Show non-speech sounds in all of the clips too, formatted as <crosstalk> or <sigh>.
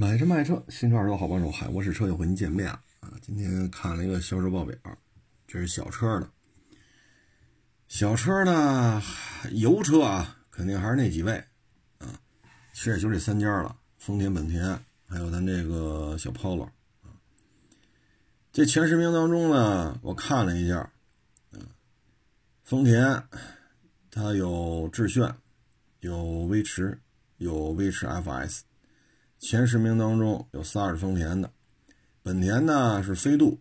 买车卖车，新车二手好帮手，海沃士车又和您见面了啊！今天看了一个销售报表，这是小车的。小车呢，油车啊，肯定还是那几位啊，其实也就这三家了：丰田、本田，还有咱这个小 Polo 啊。这前十名当中呢，我看了一下，嗯，丰田它有致炫，有威驰，有威驰 FS。前十名当中有仨是丰田的，本田呢是飞度，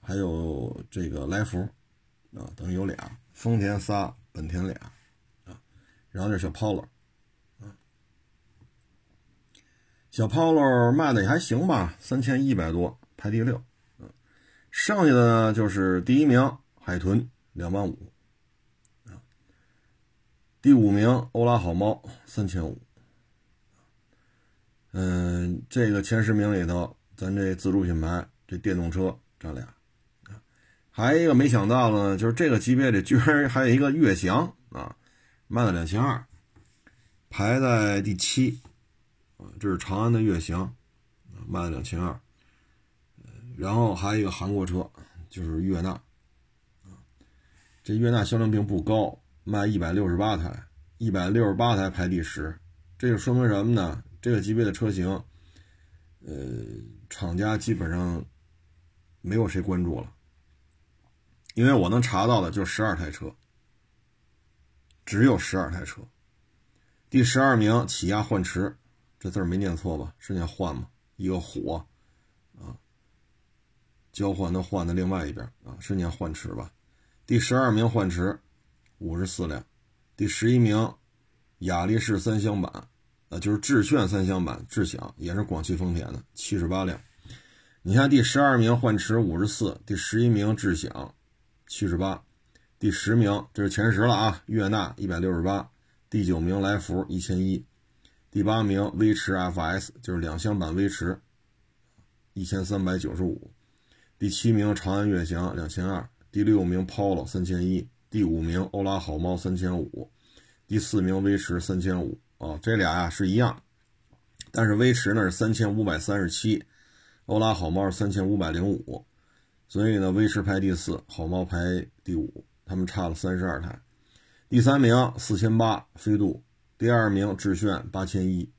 还有这个来福，啊，等于有俩，丰田仨，本田俩，啊，然后这小 Polo，啊，小 Polo 卖的也还行吧，三千一百多，排第六，嗯，剩下的呢就是第一名海豚两万五，啊，第五名欧拉好猫三千五。嗯，这个前十名里头，咱这自主品牌这电动车占俩，还有一个没想到呢，就是这个级别里居然还有一个悦翔啊，卖了两千二，排在第七啊，这是长安的悦翔，卖了两千二，然后还有一个韩国车，就是悦纳，啊，这悦纳销量并不高，卖一百六十八台，一百六十八台排第十，这就说明什么呢？这个级别的车型，呃，厂家基本上没有谁关注了，因为我能查到的就十二台车，只有十二台车。第十二名起亚幻驰，这字儿没念错吧？是念换吗？一个火啊，交换的换的另外一边啊，是念幻驰吧？第十二名幻驰，五十四辆。第十一名雅力士三厢版。呃，就是致炫三厢版致享也是广汽丰田的，七十八辆。你看第十二名幻驰五十四，第十一名致享七十八，第十名这是前十了啊，悦纳一百六十八，第九名来福一千一，第八名威驰 FS 就是两厢版威驰一千三百九十五，第七名长安悦翔两千二，第六名 Polo 三千一，第五名欧拉好猫三千五，第四名威驰三千五。哦，这俩呀是一样，但是威驰呢是三千五百三十七，欧拉好猫是三千五百零五，所以呢威驰排第四，好猫排第五，他们差了三十二台。第三名四千八飞度，第二名致炫八千一，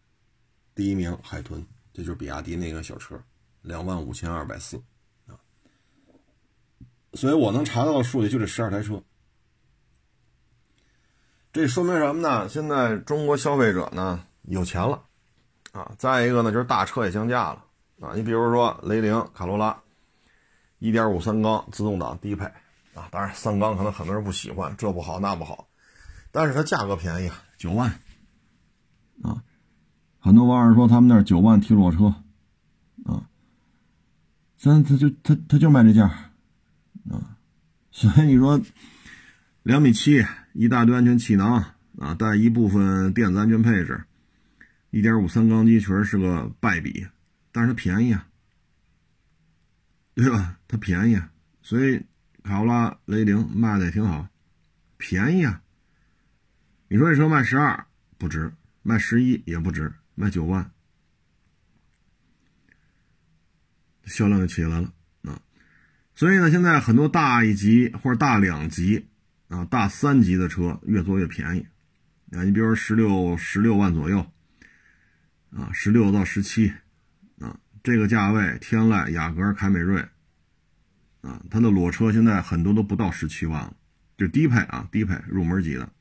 第一名海豚，这就是比亚迪那个小车，两万五千二百四啊。所以我能查到的数据就这十二台车。这说明什么呢？现在中国消费者呢有钱了，啊，再一个呢就是大车也降价了，啊，你比如说雷凌、卡罗拉，一点五三缸自动挡低配，啊，当然三缸可能很多人不喜欢，这不好那不好，但是它价格便宜啊，九万，啊，很多网友说他们那九万提裸车，啊，咱他就他他就卖这价，啊，所以你说两米七。一大堆安全气囊啊，带一部分电子安全配置，一点五三缸机确实是个败笔，但是它便宜啊，对吧？它便宜啊，所以卡罗拉、雷凌卖的也挺好，便宜啊。你说这车卖十二不值，卖十一也不值，卖九万，销量就起来了啊。所以呢，现在很多大一级或者大两级。啊，大三级的车越做越便宜，啊，你比如说十六十六万左右，啊，十六到十七，啊，这个价位，天籁、雅阁、凯美瑞，啊，它的裸车现在很多都不到十七万了，就低配啊，低配入门级的，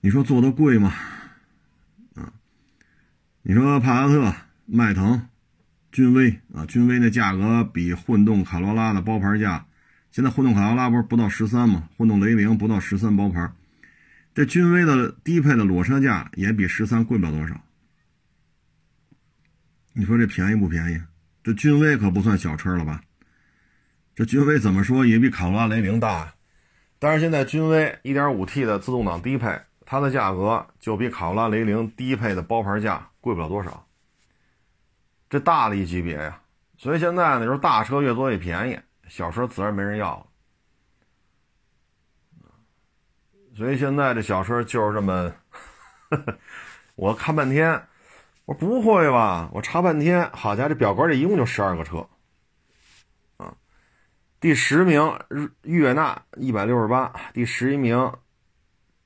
你说做的贵吗？啊，你说帕萨特、迈腾、君威啊，君威那价格比混动卡罗拉的包牌价。现在混动卡罗拉不是不到十三吗？混动雷凌不到十三包牌，这君威的低配的裸车价也比十三贵不了多少。你说这便宜不便宜？这君威可不算小车了吧？这君威怎么说也比卡罗拉、雷凌大，但是现在君威 1.5T 的自动挡低配，它的价格就比卡罗拉、雷凌低配的包牌价贵不了多少。这大了一级别呀，所以现在呢，就是大车越做越便宜。小车自然没人要了，所以现在这小车就是这么，我看半天，我说不会吧？我查半天，好家伙，这表格里一共就十二个车，啊，第十名日悦纳一百六十八，第十一名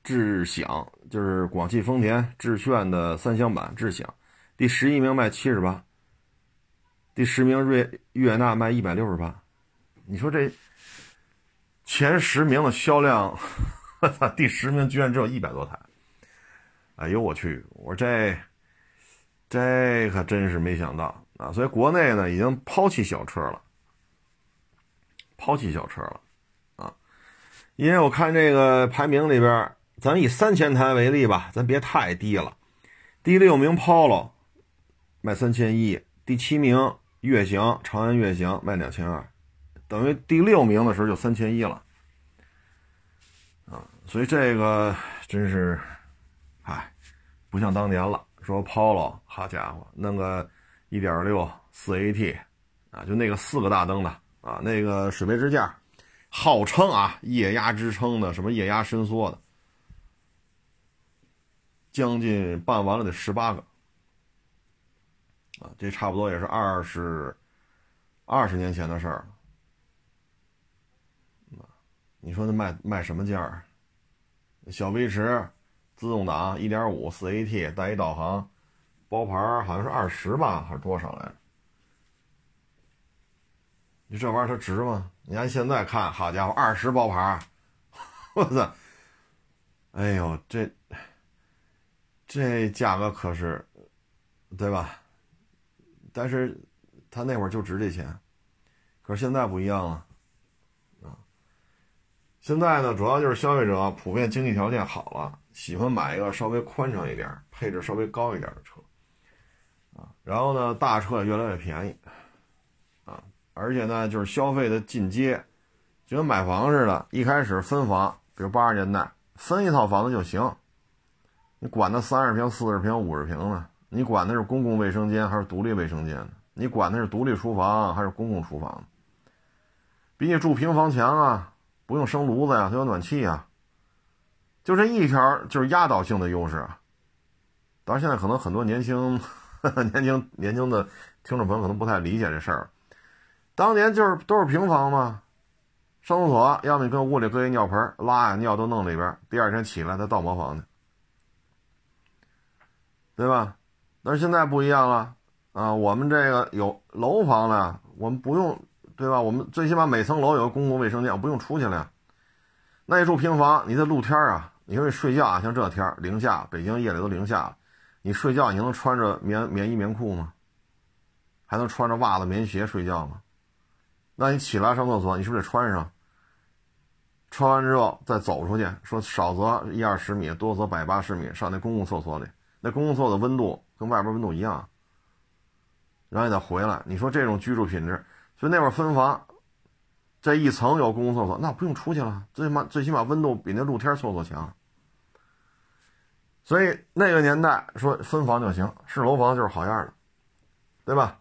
智享就是广汽丰田致炫的三厢版智享，第十一名卖七十八，第十名瑞悦纳卖一百六十八，你说这前十名的销量，<laughs> 第十名居然只有一百多台，哎呦我去！我说这。这可真是没想到啊！所以国内呢已经抛弃小车了，抛弃小车了啊！因为我看这个排名里边，咱以三千台为例吧，咱别太低了。第六名 Polo 卖三千一，第七名悦翔长安悦翔卖两千二，等于第六名的时候就三千一了啊！所以这个真是，哎，不像当年了。说 Polo，好家伙，弄个1.6四 AT，啊，就那个四个大灯的啊，那个水杯支架，号称啊液压支撑的，什么液压伸缩的，将近办完了得十八个，啊，这差不多也是二十二十年前的事儿了，你说那卖卖什么价儿？小威驰。自动挡一点五四 AT 带一导航，包牌好像是二十吧，还是多少来着？你这玩意儿它值吗？你按现在看，好家伙，二十包牌，<laughs> 我操！哎呦，这这价格可是，对吧？但是他那会儿就值这钱，可是现在不一样了！现在呢，主要就是消费者普遍经济条件好了。喜欢买一个稍微宽敞一点、配置稍微高一点的车，啊，然后呢，大车也越来越便宜，啊，而且呢，就是消费的进阶，就跟买房似的，一开始分房，比如八十年代分一套房子就行，你管它三十平、四十平、五十平呢？你管的是公共卫生间还是独立卫生间呢？你管的是独立厨房还是公共厨房？比你住平房强啊，不用生炉子呀，它有暖气啊。就这一条就是压倒性的优势啊！当然，现在可能很多年轻、年轻、年轻的听众朋友可能不太理解这事儿。当年就是都是平房嘛，上厕所要么你跟屋里搁一尿盆，拉呀尿都弄里边，第二天起来再倒茅房去，对吧？但是现在不一样了啊！我们这个有楼房了，我们不用，对吧？我们最起码每层楼有个公共卫生间，我不用出去了呀。那你住平房，你在露天啊？你说睡觉啊，像这天零下，北京夜里都零下了，你睡觉你能穿着棉棉衣棉裤吗？还能穿着袜子棉鞋睡觉吗？那你起来上厕所，你是不是得穿上？穿完之后再走出去，说少则一二十米，多则百八十米，上那公共厕所里，那公共厕所的温度跟外边温度一样，然后你再回来，你说这种居住品质，就那会儿分房。这一层有公共厕所，那不用出去了，最起码最起码温度比那露天厕所强。所以那个年代说分房就行，是楼房就是好样的，对吧？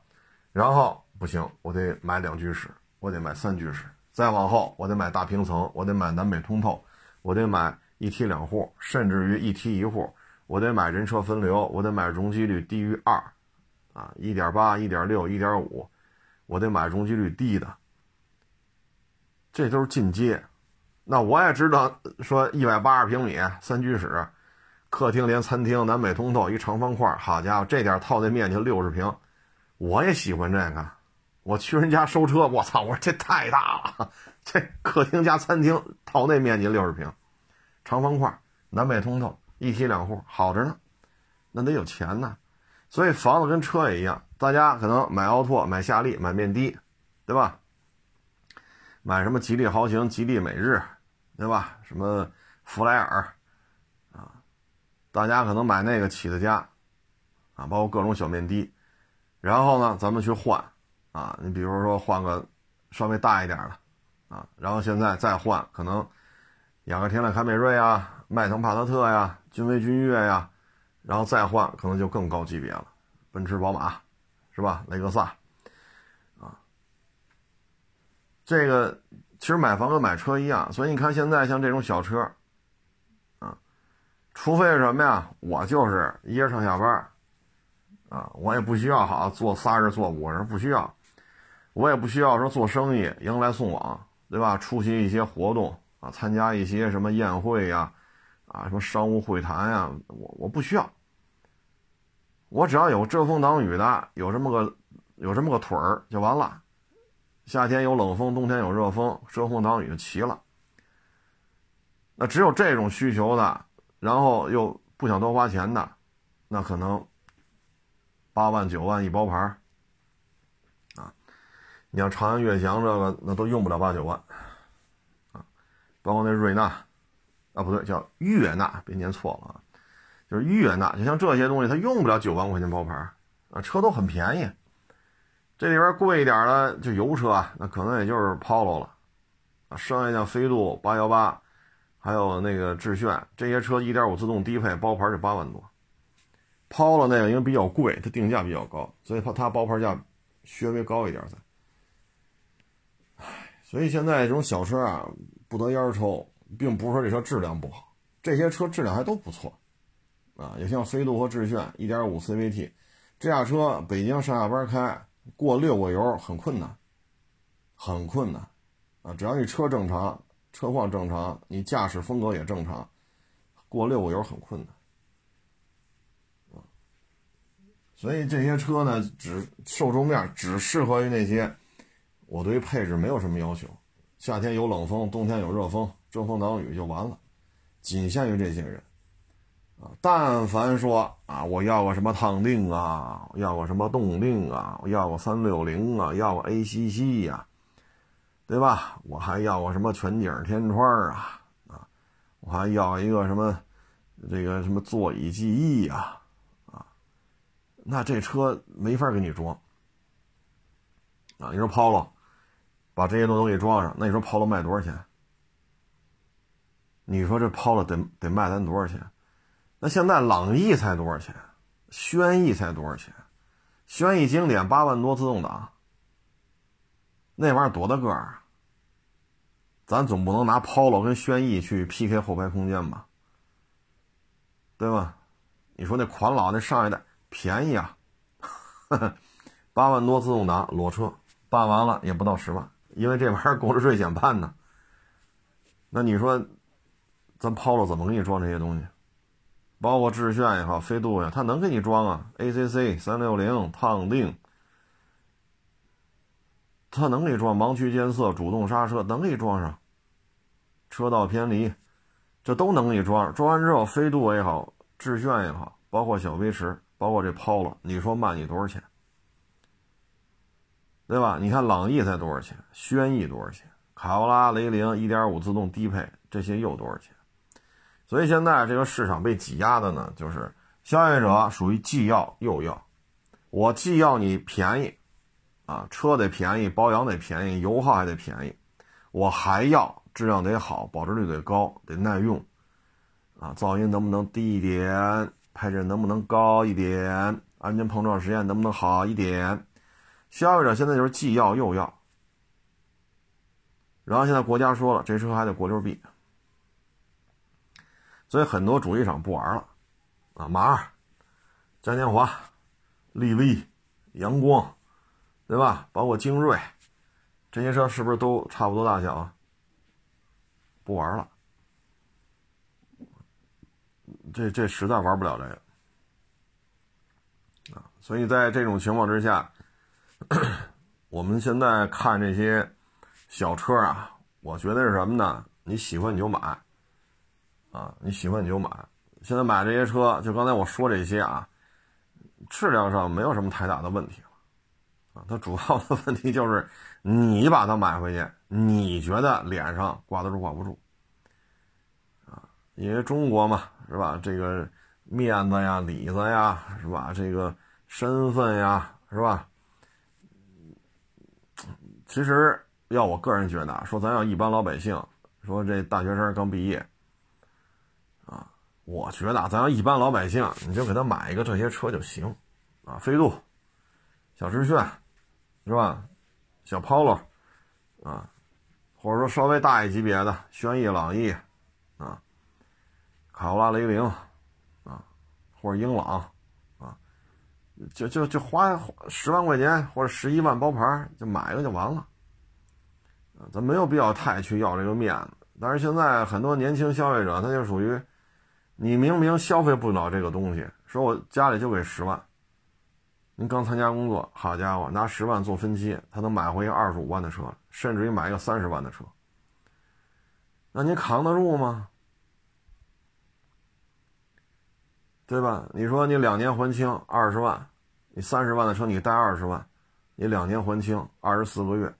然后不行，我得买两居室，我得买三居室，再往后我得买大平层，我得买南北通透，我得买一梯两户，甚至于一梯一户，我得买人车分流，我得买容积率低于二，啊，一点八、一点六、一点五，我得买容积率低的。这都是进阶，那我也知道，说一百八十平米三居室，客厅连餐厅南北通透，一长方块，好家伙，这点套内面积六十平，我也喜欢这个。我去人家收车，我操，我说这太大了，这客厅加餐厅套内面积六十平，长方块南北通透，一梯两户，好着呢。那得有钱呢，所以房子跟车也一样，大家可能买奥拓、买夏利、买面的，对吧？买什么吉利豪情、吉利美日，对吧？什么弗莱尔，啊，大家可能买那个起的家，啊，包括各种小面的，然后呢，咱们去换，啊，你比如说换个稍微大一点的，啊，然后现在再换，可能雅阁、天籁、凯美瑞啊，迈腾、帕萨特呀，君威、君越呀，然后再换，可能就更高级别了，奔驰、宝马，是吧？雷克萨。啊这个其实买房跟买车一样，所以你看现在像这种小车，啊，除非什么呀？我就是一人上下班，啊，我也不需要好坐仨人坐五人不需要，我也不需要说做生意迎来送往，对吧？出席一些活动啊，参加一些什么宴会呀，啊，什么商务会谈呀，我我不需要，我只要有遮风挡雨的，有这么个有这么个腿儿就完了。夏天有冷风，冬天有热风，遮风挡雨就齐了。那只有这种需求的，然后又不想多花钱的，那可能八万九万一包牌啊。你像长安悦翔这个，那都用不了八九万啊。包括那瑞纳，啊不对，叫悦纳，别念错了啊，就是悦纳。就像这些东西，它用不了九万块钱包牌啊，车都很便宜。这里边贵一点的就油车啊，那可能也就是 Polo 了，啊，剩下像飞度、八幺八，还有那个致炫这些车，一点五自动低配包牌是八万多。Polo 那个因为比较贵，它定价比较高，所以它它包牌价稍微高一点才。唉，所以现在这种小车啊不得烟抽，并不是说这车质量不好，这些车质量还都不错，啊，也像飞度和致炫一点五 CVT，这辆车北京上下班开。过六个油很困难，很困难，啊，只要你车正常，车况正常，你驾驶风格也正常，过六个油很困难，所以这些车呢，只受众面只适合于那些，我对于配置没有什么要求，夏天有冷风，冬天有热风，遮风挡雨就完了，仅限于这些人。但凡说啊，我要个什么烫定啊，要个什么动定啊，我要个三六零啊，要个 ACC 呀，对吧？我还要个什么全景天窗啊，啊，我还要一个什么这个什么座椅记忆啊，啊，那这车没法给你装啊。你说 Polo 把这些东西都给装上，那你说 Polo 卖多少钱？你说这 Polo 得得卖咱多少钱？那现在朗逸才多少钱？轩逸才多少钱？轩逸经典八万多自动挡，那玩意儿多大个儿？咱总不能拿 Polo 跟轩逸去 PK 后排空间吧？对吧？你说那款老那上一代便宜啊，八万多自动挡裸车办完了也不到十万，因为这玩意儿购置税减半呢。那你说，咱 Polo 怎么给你装这些东西？包括致炫也好，飞度呀，它能给你装啊，ACC 三六零烫定，它能给你装盲区监测、主动刹车，能给你装上。车道偏离，这都能给你装。装完之后，飞度也好，致炫也好，包括小飞驰，包括这 Polo，你说卖你多少钱？对吧？你看朗逸才多少钱？轩逸多少钱？卡罗拉、雷凌一点五自动低配，这些又多少钱？所以现在这个市场被挤压的呢，就是消费者属于既要又要，我既要你便宜，啊，车得便宜，保养得便宜，油耗还得便宜，我还要质量得好，保值率得高，得耐用，啊，噪音能不能低一点，配置能不能高一点，安全碰撞实验能不能好一点？消费者现在就是既要又要，然后现在国家说了，这车还得国六 B。所以很多主机厂不玩了，啊，马二、嘉年华、丽威、阳光，对吧？包括精锐，这些车是不是都差不多大小啊？不玩了，这这实在玩不了这个啊！所以在这种情况之下，<coughs> 我们现在看这些小车啊，我觉得是什么呢？你喜欢你就买。啊，你喜欢你就买。现在买这些车，就刚才我说这些啊，质量上没有什么太大的问题了。啊，它主要的问题就是你把它买回去，你觉得脸上挂得住挂不住？啊，因为中国嘛，是吧？这个面子呀、里子呀，是吧？这个身份呀，是吧？其实要我个人觉得，说咱要一般老百姓，说这大学生刚毕业。我觉得啊咱要一般老百姓，你就给他买一个这些车就行，啊，飞度、小致炫，是吧？小 Polo，啊，或者说稍微大一级别的轩逸、朗逸，啊，卡罗拉、雷凌，啊，或者英朗，啊，就就就花十万块钱或者十一万包牌就买一个就完了，咱没有必要太去要这个面子。但是现在很多年轻消费者，他就属于，你明明消费不了这个东西，说我家里就给十万，您刚参加工作，好家伙，拿十万做分期，他能买回一个二十五万的车，甚至于买一个三十万的车，那你扛得住吗？对吧？你说你两年还清二十万，你三十万的车你贷二十万，你两年还清二十四个月，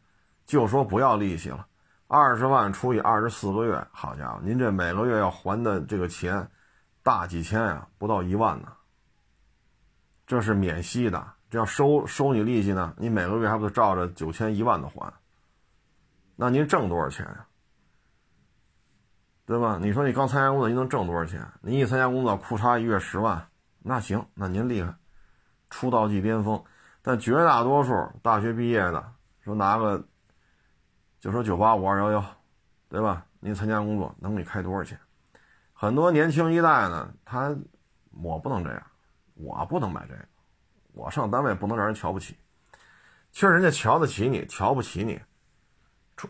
就说不要利息了。二十万除以二十四个月，好家伙，您这每个月要还的这个钱，大几千呀，不到一万呢。这是免息的，这要收收你利息呢，你每个月还不得照着九千一万的还？那您挣多少钱呀？对吧？你说你刚参加工作，你能挣多少钱？你一参加工作，库嚓一月十万，那行，那您厉害，出道即巅峰。但绝大多数大学毕业的，说拿个。就说九八五二幺幺，对吧？您参加工作能给开多少钱？很多年轻一代呢，他我不能这样，我不能买这个，我上单位不能让人瞧不起。其实人家瞧得起你，瞧不起你，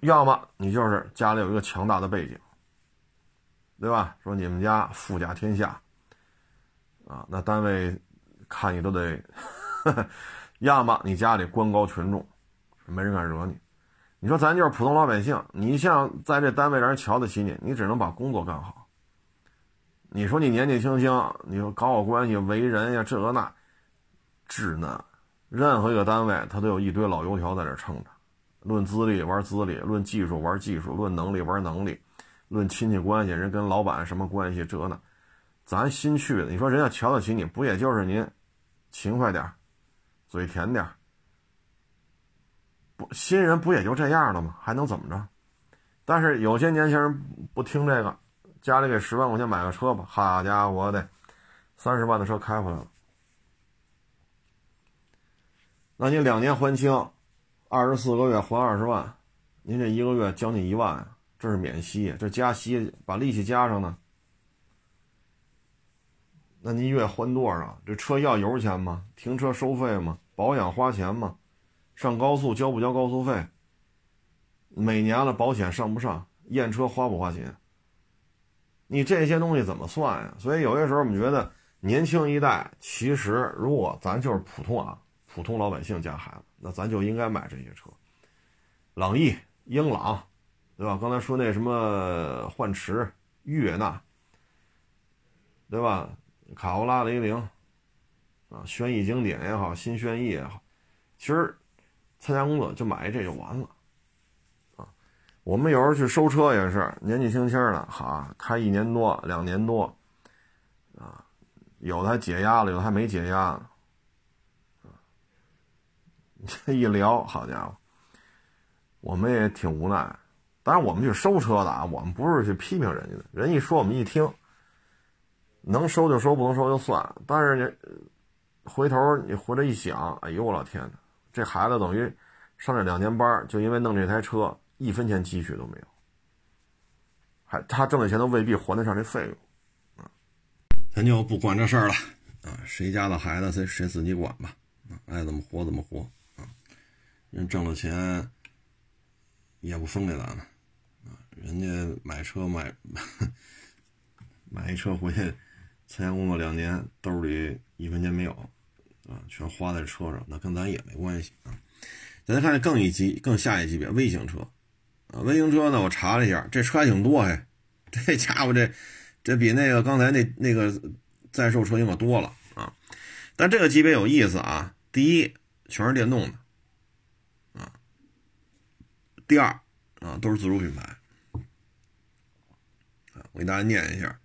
要么你就是家里有一个强大的背景，对吧？说你们家富甲天下，啊，那单位看你都得；<laughs> 要么你家里官高权重，没人敢惹你。你说咱就是普通老百姓，你像在这单位让人瞧得起你，你只能把工作干好。你说你年纪轻轻，你说搞好关系、为人呀，这个那，稚嫩。任何一个单位，他都有一堆老油条在这撑着。论资历玩资历，论技术玩技术，论能力玩能力，论亲戚关系，人跟老板什么关系，这那，咱新去的，你说人家瞧得起你，不也就是您勤快点嘴甜点不新人不也就这样了吗？还能怎么着？但是有些年轻人不听这个，家里给十万块钱买个车吧，好家伙的，三十万的车开回来了。那你两年还清，二十四个月还二十万，您这一个月将近一万，这是免息，这加息把利息加上呢。那您月还多少？这车要油钱吗？停车收费吗？保养花钱吗？上高速交不交高速费？每年了保险上不上？验车花不花钱？你这些东西怎么算呀？所以有些时候我们觉得年轻一代其实如果咱就是普通啊，普通老百姓家孩子，那咱就应该买这些车，朗逸、英朗，对吧？刚才说那什么幻驰、悦纳，对吧？卡罗拉、雷凌，啊，轩逸经典也好，新轩逸也好，其实。参加工作就买一这就完了，我们有时候去收车也是年纪轻轻的，哈，开一年多、两年多，啊，有的还解压了，有的还没解压，呢，这一聊，好家伙，我们也挺无奈。当然，我们去收车的啊，我们不是去批评人家的，人一说我们一听，能收就收，不能收就算。但是你回头你回来一想，哎呦我老天哪！这孩子等于上这两年班，就因为弄这台车，一分钱积蓄都没有，还他挣的钱都未必还得上这费用，啊，咱就不管这事儿了，啊，谁家的孩子谁谁自己管吧，啊，爱怎么活怎么活，啊，人挣了钱也不分给咱们，啊，人家买车买 <laughs> 买一车回去，参加工作两年，兜里一分钱没有。啊，全花在车上，那跟咱也没关系啊。咱再看更一级、更下一级别微型车，啊微型车呢，我查了一下，这车还挺多哎，这家伙这这比那个刚才那那个在售车型可多了啊。但这个级别有意思啊，第一全是电动的啊，第二啊都是自主品牌啊，我给大家念一下，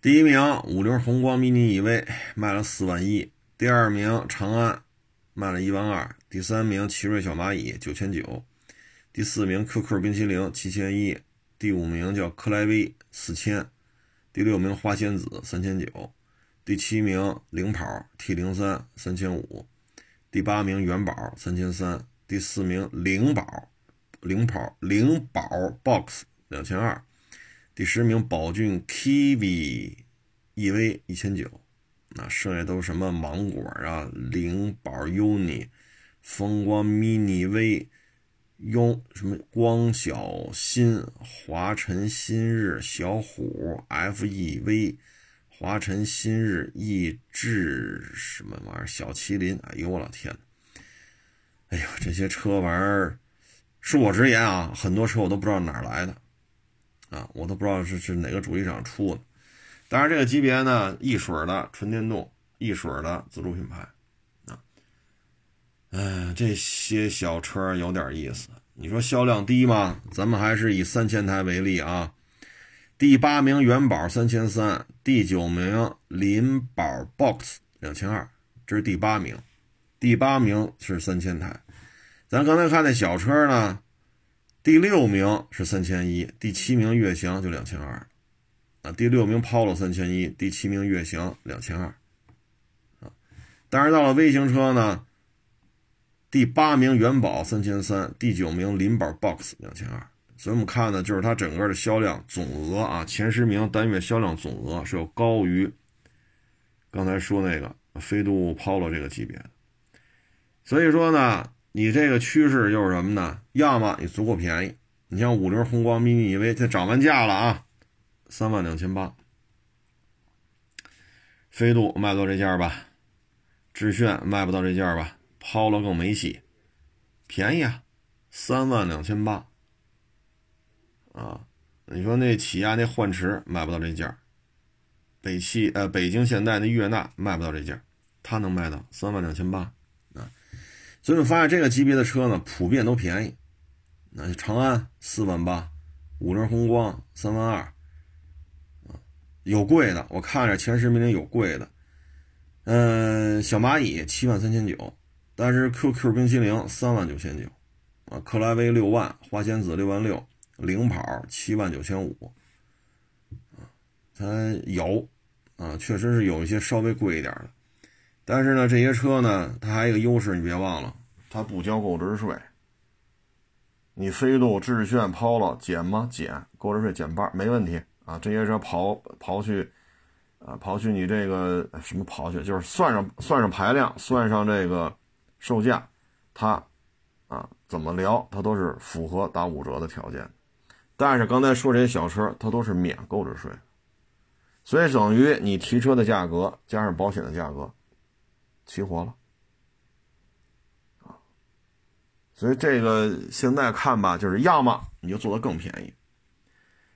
第一名五菱宏光 mini EV 卖了四万一。第二名长安卖了一万二，第三名奇瑞小蚂蚁九千九，第四名 QQ 冰淇淋七千一，第五名叫克莱威四千，第六名花仙子三千九，第七名领跑 T 零三三千五，第八名元宝三千三，第四名领宝领跑领宝 Box 两千二，第十名宝骏 Kiwi EV 一千九。那，剩下都是什么？芒果啊、灵宝 UNI、风光 mini V、用什么光小新、华晨新日、小虎 FEV、华晨新日、逸致什么玩意儿、小麒麟，哎呦我老天呐！哎呀，这些车玩意儿，恕我直言啊，很多车我都不知道哪儿来的，啊，我都不知道是是哪个主机厂出的。当然，这个级别呢，一水的纯电动，一水的自主品牌，嗯，这些小车有点意思。你说销量低吗？咱们还是以三千台为例啊。第八名元宝三千三，第九名林宝 Box 两千二，这是第八名。第八名是三千台。咱刚才看那小车呢，第六名是三千一，第七名悦翔就两千二。啊，第六名 Polo 三千一，第七名悦翔两千二，啊，但是到了微型车呢，第八名元宝三千三，第九名林宝 Box 两千二，所以我们看呢，就是它整个的销量总额啊，前十名单月销量总额是要高于刚才说那个飞度 Polo 这个级别的，所以说呢，你这个趋势就是什么呢？要么你足够便宜，你像五菱宏光 mini EV 它涨完价了啊。三万两千八，飞度卖到这价吧？致炫卖不到这价吧抛了更没戏，便宜啊，三万两千八。啊，你说那起亚那幻驰卖不到这价，北汽呃北京现代那悦纳卖不到这价，它能卖到三万两千八啊。所以我发现这个级别的车呢，普遍都便宜。那长安四万八，五菱宏光三万二啊。有贵的，我看着前十名里有贵的，嗯，小蚂蚁七万三千九，但是 QQ 冰淇淋三万九千九，啊，克莱威六万，花仙子六万六，领跑七万九千五，啊，它有，啊，确实是有一些稍微贵一点的，但是呢，这些车呢，它还有一个优势，你别忘了，它不交购置税，你飞度、致炫、Polo 减吗？减，购置税减半，没问题。啊，这些车刨刨去，啊，刨去你这个什么刨去，就是算上算上排量，算上这个售价，它，啊，怎么聊它都是符合打五折的条件。但是刚才说这些小车，它都是免购置税，所以等于你提车的价格加上保险的价格，齐活了，啊，所以这个现在看吧，就是要么你就做的更便宜。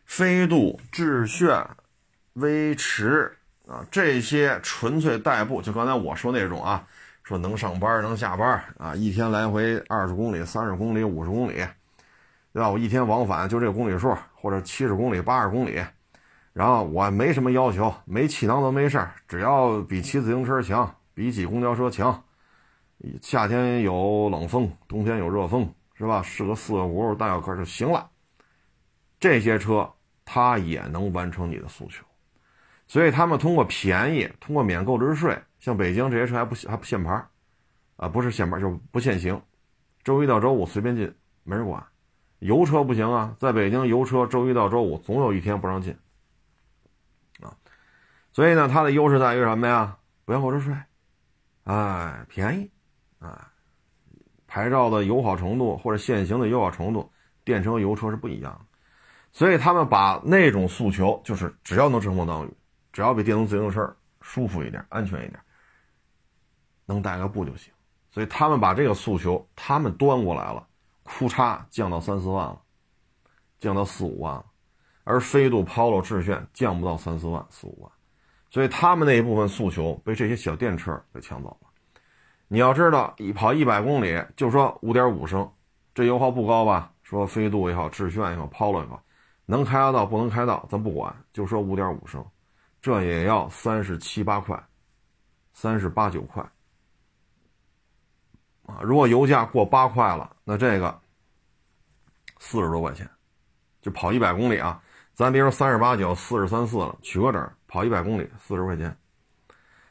飞度、致炫、威驰啊，这些纯粹代步，就刚才我说那种啊，说能上班能下班啊，一天来回二十公里、三十公里、五十公里，对吧？我一天往返就这个公里数，或者七十公里、八十公里，然后我没什么要求，没气囊都没事只要比骑自行车强，比挤公交车强，夏天有冷风，冬天有热风，是吧？是个四个轱辘大小个就行了，这些车。它也能完成你的诉求，所以他们通过便宜，通过免购置税，像北京这些车还不还不限牌，啊，不是限牌就是不限行，周一到周五随便进，没人管。油车不行啊，在北京油车周一到周五总有一天不让进，啊，所以呢，它的优势在于什么呀？不要购置税，哎，便宜，啊，牌照的友好程度或者限行的友好程度，电车和油车是不一样的。所以他们把那种诉求，就是只要能遮风挡雨，只要比电动自行车舒服一点、安全一点，能带个步就行。所以他们把这个诉求，他们端过来了，库差降到三四万了，降到四五万了。而飞度、Polo、致炫降不到三四万、四五万，所以他们那一部分诉求被这些小电车给抢走了。你要知道，一跑一百公里，就说五点五升，这油耗不高吧？说飞度也好，致炫也好，Polo 也好。能开得到不能开到，咱不管，就说五点五升，这也要三十七八块，三十八九块啊！如果油价过八块了，那这个四十多块钱，就跑一百公里啊！咱别说三十八九、四十三四了，取个整，跑一百公里四十块钱。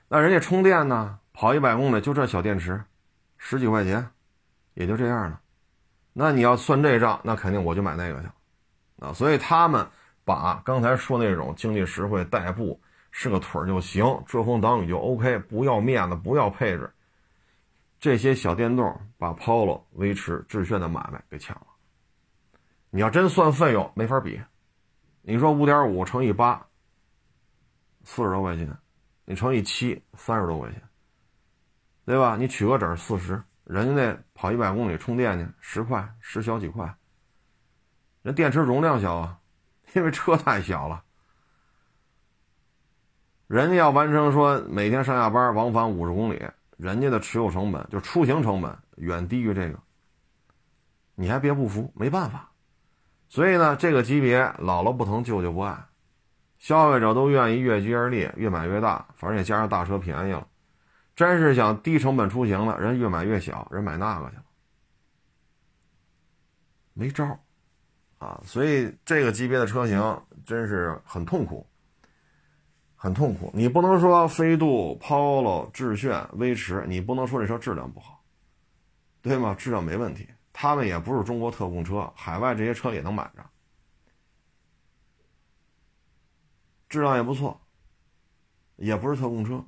那人家充电呢，跑一百公里就这小电池，十几块钱，也就这样了。那你要算这账，那肯定我就买那个去。啊，所以他们把刚才说那种经济实惠、代步、是个腿就行，遮风挡雨就 OK，不要面子，不要配置。这些小电动把 Polo、威驰、致炫的买卖给抢了。你要真算费用，没法比。你说五点五乘以八，四十多块钱；你乘以七，三十多块钱，对吧？你取个整四十，人家那跑一百公里充电去十块，十小几块。人电池容量小啊，<laughs> 因为车太小了。人家要完成说每天上下班往返五十公里。人家的持有成本就出行成本远低于这个，你还别不服，没办法。所以呢，这个级别姥姥不疼，舅舅不爱，消费者都愿意越积而立，越买越大，反正也加上大车便宜了。真是想低成本出行了，人越买越小，人买那个去了，没招啊！所以这个级别的车型真是很痛苦。很痛苦，你不能说飞度、Polo、致炫、威驰，你不能说这车质量不好，对吗？质量没问题，他们也不是中国特供车，海外这些车也能买着，质量也不错，也不是特供车，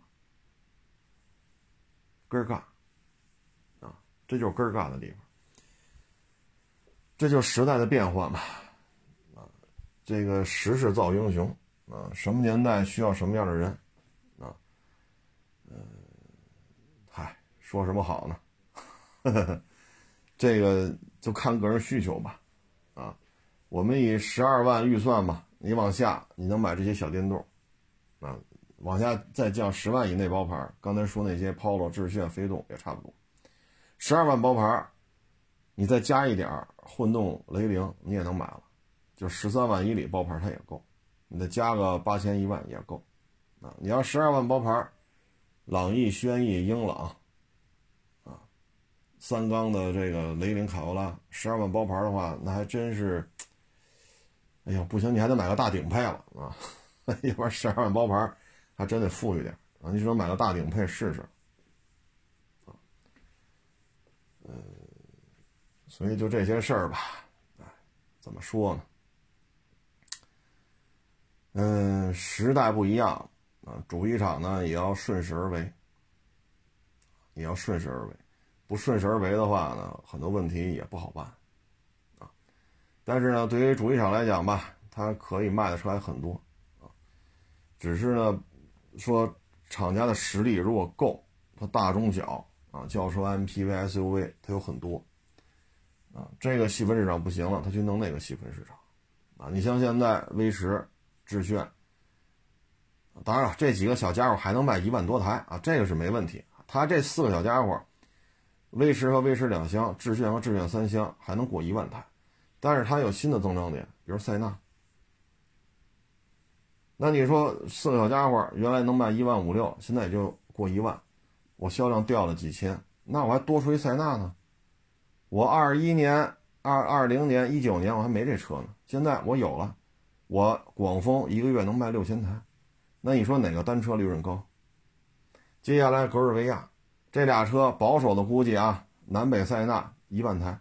根儿嘎，啊，这就是根儿嘎的地方，这就是时代的变化嘛，啊，这个时势造英雄。啊，什么年代需要什么样的人？啊，嗯，嗨，说什么好呢？呵 <laughs> 呵这个就看个人需求吧。啊，我们以十二万预算吧，你往下你能买这些小电动，啊，往下再降十万以内包牌，刚才说那些 Polo、致炫、飞度也差不多。十二万包牌，你再加一点混动、雷凌，你也能买了，就十三万以里包牌它也够。你再加个八千一万也够，啊！你要十二万包牌，朗逸、轩逸、英朗，啊，三缸的这个雷凌、卡罗拉，十二万包牌的话，那还真是，哎呀，不行，你还得买个大顶配了啊！<laughs> 要不然十二万包牌，还真得富裕点啊！你只能买个大顶配试试，啊，嗯，所以就这些事儿吧，哎，怎么说呢？嗯，时代不一样啊，主机厂呢也要顺势而为，也要顺势而为，不顺势而为的话呢，很多问题也不好办啊。但是呢，对于主机厂来讲吧，它可以卖的出来很多啊，只是呢，说厂家的实力如果够，它大中小啊，轿车、MPV、SUV 它有很多啊，这个细分市场不行了，他去弄那个细分市场啊。你像现在威驰。致炫，当然了，这几个小家伙还能卖一万多台啊，这个是没问题。他这四个小家伙，威驰和威驰两厢，致炫和致炫三厢，还能过一万台。但是它有新的增长点，比如塞纳。那你说四个小家伙原来能卖一万五六，现在也就过一万，我销量掉了几千，那我还多出一塞纳呢。我二一年、二二零年、一九年我还没这车呢，现在我有了。我广丰一个月能卖六千台，那你说哪个单车利润高？接下来格尔维亚这俩车保守的估计啊，南北塞纳一万台。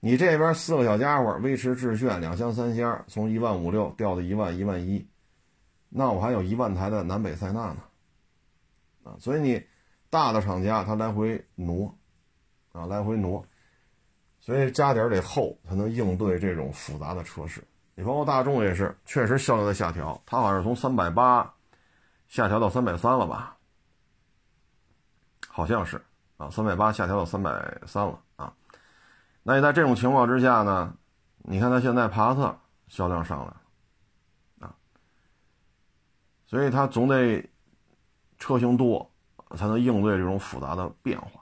你这边四个小家伙，威驰、致炫两厢三厢，从一万五六掉到一万一万一，那我还有一万台的南北塞纳呢。啊，所以你大的厂家他来回挪，啊，来回挪，所以加点得厚，才能应对这种复杂的车市。你包括大众也是，确实销量在下调，它好像是从三百八下调到三百三了吧？好像是啊，三百八下调到三百三了啊。那你在这种情况之下呢？你看它现在帕萨特销量上来了啊，所以它总得车型多才能应对这种复杂的变化。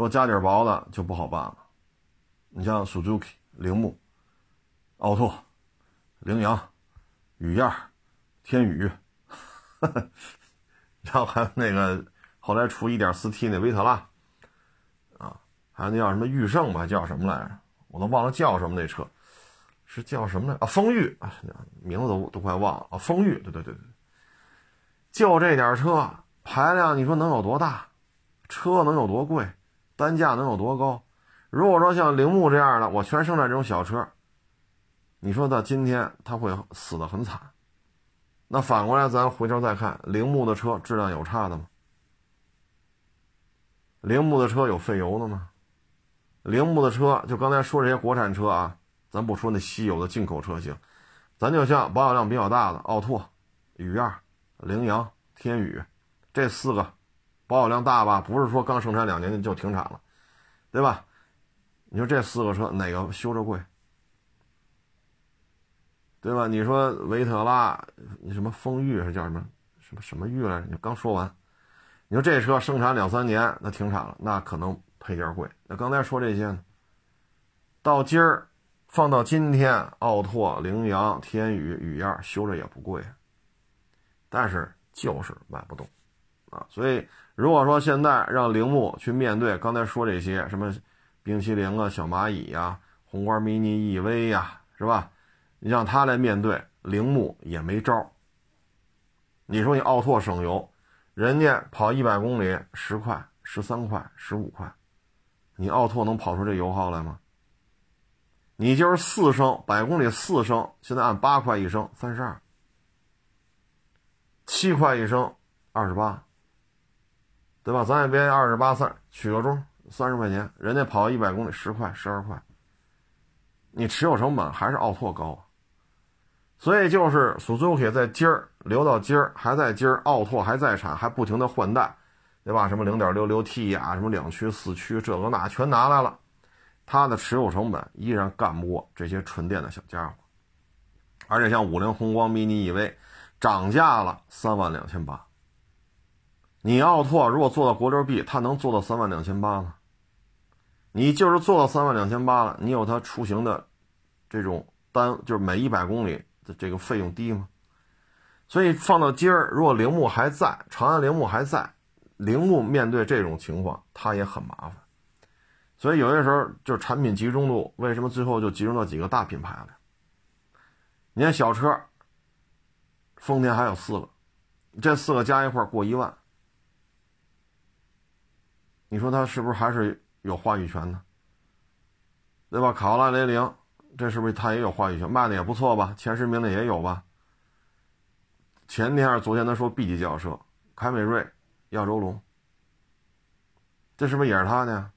如果家底薄的就不好办了。你像 Suzuki 铃木。奥拓、羚羊、雨燕、天宇，<laughs> 然后还有那个后来出一点四 T 那维特拉，啊，还有那叫什么驭胜吧，叫什么来着？我都忘了叫什么那车，是叫什么来啊？风裕啊，名字都都快忘了啊！风裕，对对对对，就这点车排量，你说能有多大？车能有多贵？单价能有多高？如果说像铃木这样的，我全生产这种小车。你说到今天，他会死的很惨，那反过来，咱回头再看，铃木的车质量有差的吗？铃木的车有费油的吗？铃木的车，就刚才说这些国产车啊，咱不说那稀有的进口车型，咱就像保有量比较大的奥拓、雨燕、羚羊、天宇，这四个保有量大吧？不是说刚生产两年就停产了，对吧？你说这四个车哪个修着贵？对吧？你说维特拉，你什么风裕是叫什么什么什么裕来着？你刚说完，你说这车生产两三年，那停产了，那可能配件贵。那刚才说这些呢，到今儿放到今天，奥拓、羚羊、天宇、雨燕修着也不贵，但是就是卖不动啊。所以如果说现在让铃木去面对刚才说这些什么冰淇淋啊、小蚂蚁呀、宏光 mini EV 呀，是吧？你让他来面对铃木也没招你说你奥拓省油，人家跑一百公里十块、十三块、十五块，你奥拓能跑出这油耗来吗？你就是四升百公里四升，现在按八块一升，三十二；七块一升，二十八，对吧？咱也别二十八三，取个中，三十块钱，人家跑一百公里十块、十二块，你持有成本还是奥拓高。所以就是 Suzuki 在今儿留到今儿还在今儿，奥拓还在产，还不停的换代，对吧？什么零点六六 T 呀，什么两驱四驱，这个那全拿来了，它的持有成本依然干不过这些纯电的小家伙。而且像五菱宏光 mini EV，涨价了三万两千八。你奥拓如果做到国六 B，它能做到三万两千八吗？你就是做到三万两千八了，你有它出行的这种单，就是每一百公里的。这个费用低吗？所以放到今儿，如果铃木还在，长安铃木还在，铃木面对这种情况，它也很麻烦。所以有些时候就是产品集中度，为什么最后就集中到几个大品牌了？你看小车，丰田还有四个，这四个加一块过一万，你说他是不是还是有话语权呢？对吧？卡罗拉、雷凌。这是不是他也有话语权？卖的也不错吧？前十名的也有吧？前天还是昨天他说 B 级轿车，凯美瑞、亚洲龙，这是不是也是他的？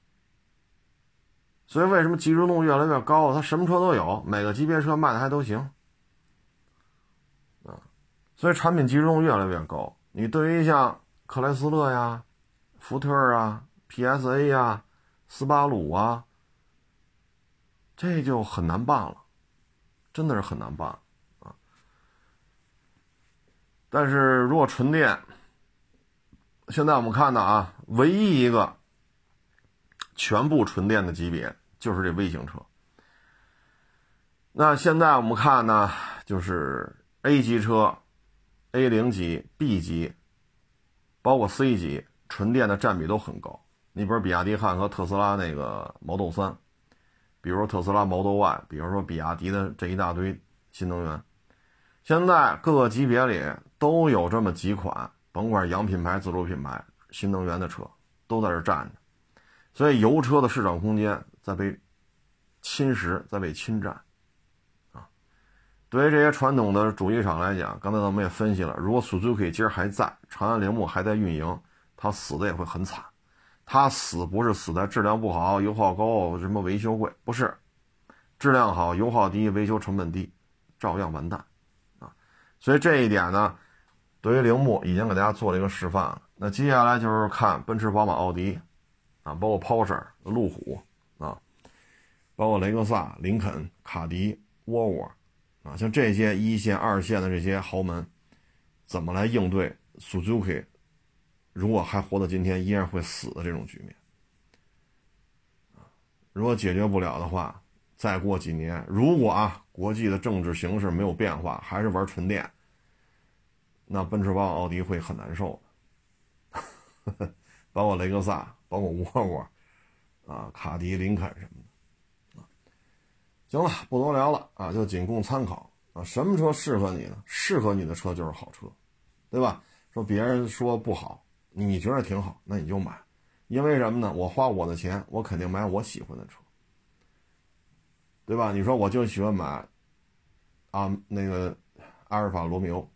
所以为什么集中度越来越高？他什么车都有，每个级别车卖的还都行啊。所以产品集中度越来越高。你对于像克莱斯勒呀、福特啊、PSA 呀、斯巴鲁啊。这就很难办了，真的是很难办啊！但是如果纯电，现在我们看到啊，唯一一个全部纯电的级别就是这微型车。那现在我们看呢，就是 A 级车、A 零级、B 级，包括 C 级，纯电的占比都很高。你比如比亚迪汉和特斯拉那个 Model 三。比如说特斯拉 Model Y，比如说比亚迪的这一大堆新能源，现在各个级别里都有这么几款，甭管洋品牌、自主品牌、新能源的车都在这站着，所以油车的市场空间在被侵蚀，在被侵占。啊，对于这些传统的主机厂来讲，刚才咱们也分析了，如果 Suzuki 今儿还在，长安铃木还在运营，它死的也会很惨。它死不是死在质量不好、油耗高、什么维修贵，不是，质量好、油耗低、维修成本低，照样完蛋，啊，所以这一点呢，对于铃木已经给大家做了一个示范了。那接下来就是看奔驰、宝马、奥迪，啊，包括 Porsche、路虎，啊，包括雷克萨、林肯、卡迪、沃尔沃，啊，像这些一线、二线的这些豪门，怎么来应对 Suzuki？如果还活到今天，依然会死的这种局面，如果解决不了的话，再过几年，如果啊国际的政治形势没有变化，还是玩纯电，那奔驰、宝马、奥迪会很难受的，<laughs> 包括雷克萨，包括沃尔沃，啊，卡迪、林肯什么的，啊，行了，不多聊了啊，就仅供参考啊。什么车适合你呢？适合你的车就是好车，对吧？说别人说不好。你觉得挺好，那你就买，因为什么呢？我花我的钱，我肯定买我喜欢的车，对吧？你说我就喜欢买，啊，那个阿尔法罗密欧，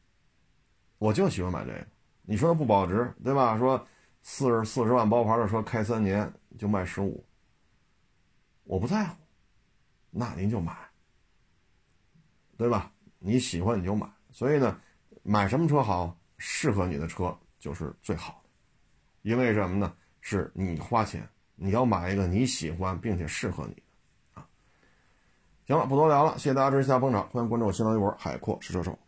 我就喜欢买这个。你说不保值，对吧？说四十四十万包牌的车开三年就卖十五，我不在乎，那您就买，对吧？你喜欢你就买。所以呢，买什么车好，适合你的车就是最好的，因为什么呢？是你花钱，你要买一个你喜欢并且适合你的啊。行了，不多聊了，谢谢大家支持，下捧场，欢迎关注我新浪微博海阔试车手。